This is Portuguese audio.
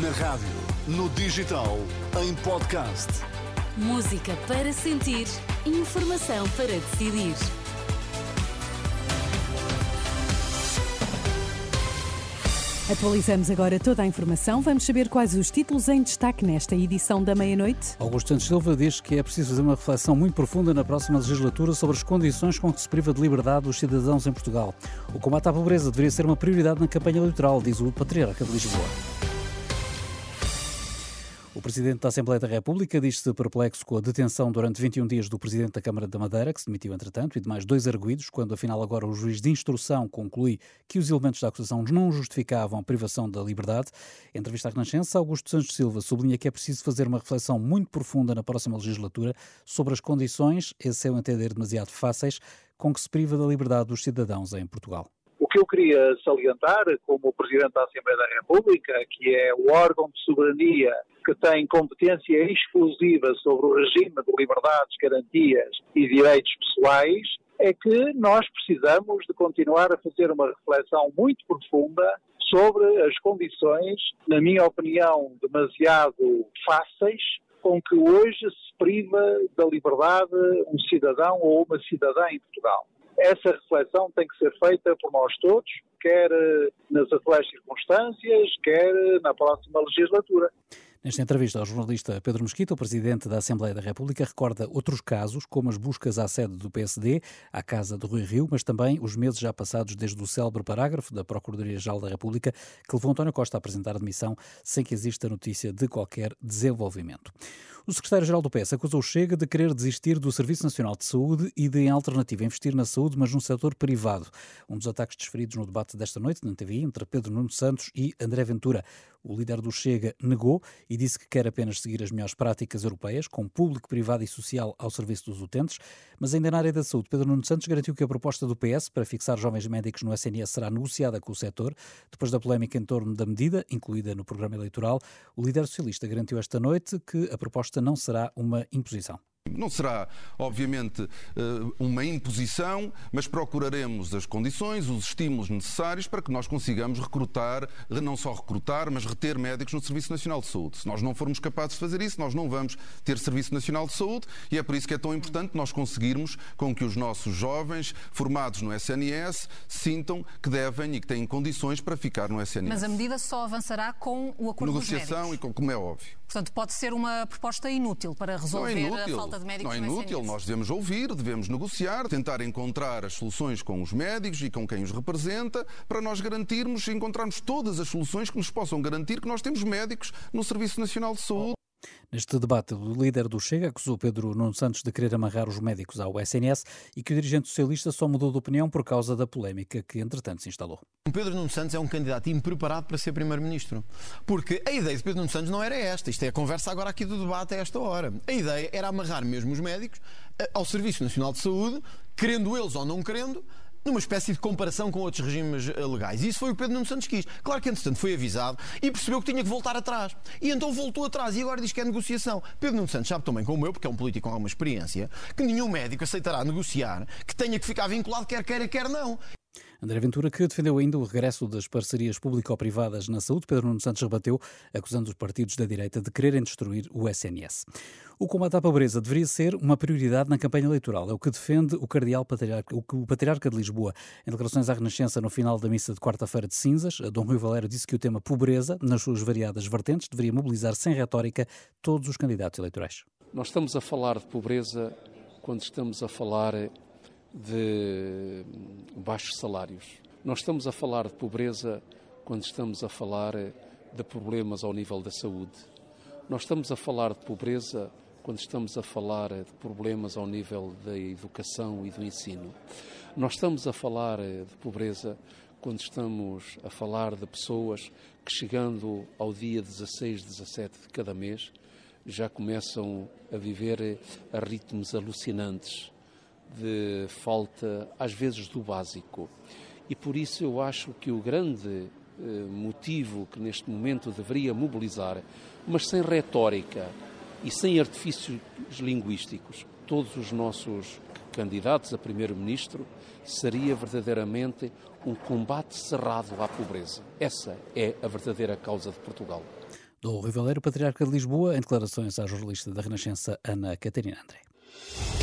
Na rádio, no digital, em podcast. Música para sentir, informação para decidir. Atualizamos agora toda a informação. Vamos saber quais os títulos em destaque nesta edição da meia-noite. Augusto Santos Silva diz que é preciso fazer uma reflexão muito profunda na próxima legislatura sobre as condições com que se priva de liberdade os cidadãos em Portugal. O combate à pobreza deveria ser uma prioridade na campanha eleitoral, diz o Patriarca de Lisboa. O Presidente da Assembleia da República diz-se perplexo com a detenção durante 21 dias do Presidente da Câmara da Madeira, que se demitiu entretanto, e de mais dois arguídos, quando afinal agora o juiz de instrução conclui que os elementos da acusação não justificavam a privação da liberdade. Em entrevista à Renascença, Augusto Santos Silva sublinha que é preciso fazer uma reflexão muito profunda na próxima legislatura sobre as condições, esse seu entender demasiado fáceis, com que se priva da liberdade dos cidadãos em Portugal. Que eu queria salientar, como Presidente da Assembleia da República, que é o órgão de soberania que tem competência exclusiva sobre o regime de liberdades, garantias e direitos pessoais, é que nós precisamos de continuar a fazer uma reflexão muito profunda sobre as condições, na minha opinião, demasiado fáceis, com que hoje se priva da liberdade um cidadão ou uma cidadã em Portugal essa reflexão tem que ser feita por nós todos, quer eh, nas atuais circunstâncias, quer eh, na próxima legislatura. Nesta entrevista ao jornalista Pedro Mesquita, o Presidente da Assembleia da República recorda outros casos, como as buscas à sede do PSD, à casa de Rui Rio, mas também os meses já passados desde o célebre parágrafo da Procuradoria-Geral da República que levou António Costa a apresentar admissão sem que exista notícia de qualquer desenvolvimento. O secretário-geral do PS acusou o Chega de querer desistir do Serviço Nacional de Saúde e de, em alternativa, investir na saúde, mas num setor privado. Um dos ataques desferidos no debate desta noite na TV entre Pedro Nuno Santos e André Ventura. O líder do Chega negou e disse que quer apenas seguir as melhores práticas europeias, com público, privado e social ao serviço dos utentes. Mas ainda na área da saúde, Pedro Nuno Santos garantiu que a proposta do PS para fixar jovens médicos no SNS será negociada com o setor. Depois da polémica em torno da medida, incluída no programa eleitoral, o líder socialista garantiu esta noite que a proposta não será uma imposição. Não será, obviamente, eh, uma imposição, mas procuraremos as condições, os estímulos necessários para que nós consigamos recrutar, não só recrutar, mas reter médicos no Serviço Nacional de Saúde. Se nós não formos capazes de fazer isso, nós não vamos ter Serviço Nacional de Saúde e é por isso que é tão importante nós conseguirmos com que os nossos jovens formados no SNS sintam que devem e que têm condições para ficar no SNS. Mas a medida só avançará com o acordo Negociação e com, como é óbvio. Portanto, pode ser uma proposta inútil para resolver não é inútil, a falta de médicos Não é inútil, nós devemos ouvir, devemos negociar, tentar encontrar as soluções com os médicos e com quem os representa, para nós garantirmos, encontrarmos todas as soluções que nos possam garantir que nós temos médicos no Serviço Nacional de Saúde. Neste debate, o líder do Chega acusou Pedro Nuno Santos de querer amarrar os médicos ao SNS e que o dirigente socialista só mudou de opinião por causa da polémica que, entretanto, se instalou. Pedro Nuno Santos é um candidato impreparado para ser primeiro-ministro. Porque a ideia de Pedro Nuno Santos não era esta. Isto é a conversa agora aqui do debate a esta hora. A ideia era amarrar mesmo os médicos eh, ao Serviço Nacional de Saúde, querendo eles ou não querendo, numa espécie de comparação com outros regimes eh, legais. E isso foi o Pedro Nuno Santos quis. Claro que, entretanto, foi avisado e percebeu que tinha que voltar atrás. E então voltou atrás e agora diz que é negociação. Pedro Nuno Santos sabe também, como eu, porque é um político com alguma experiência, que nenhum médico aceitará negociar que tenha que ficar vinculado quer queira, quer não. André Ventura, que defendeu ainda o regresso das parcerias público-privadas na saúde, Pedro Nuno Santos rebateu, acusando os partidos da direita de quererem destruir o SNS. O combate à pobreza deveria ser uma prioridade na campanha eleitoral. É o que defende o cardeal patriarca, o patriarca de Lisboa. Em declarações à Renascença no final da missa de quarta-feira de cinzas, Dom Rui Valério disse que o tema pobreza, nas suas variadas vertentes, deveria mobilizar sem retórica todos os candidatos eleitorais. Nós estamos a falar de pobreza quando estamos a falar de baixos salários. Nós estamos a falar de pobreza quando estamos a falar de problemas ao nível da saúde. Nós estamos a falar de pobreza quando estamos a falar de problemas ao nível da educação e do ensino. Nós estamos a falar de pobreza quando estamos a falar de pessoas que, chegando ao dia 16, 17 de cada mês, já começam a viver a ritmos alucinantes de falta, às vezes, do básico. E por isso eu acho que o grande eh, motivo que neste momento deveria mobilizar, mas sem retórica e sem artifícios linguísticos, todos os nossos candidatos a primeiro-ministro, seria verdadeiramente um combate cerrado à pobreza. Essa é a verdadeira causa de Portugal. Do Rio Valério, Patriarca de Lisboa, em declarações à jornalista da Renascença Ana Catarina André.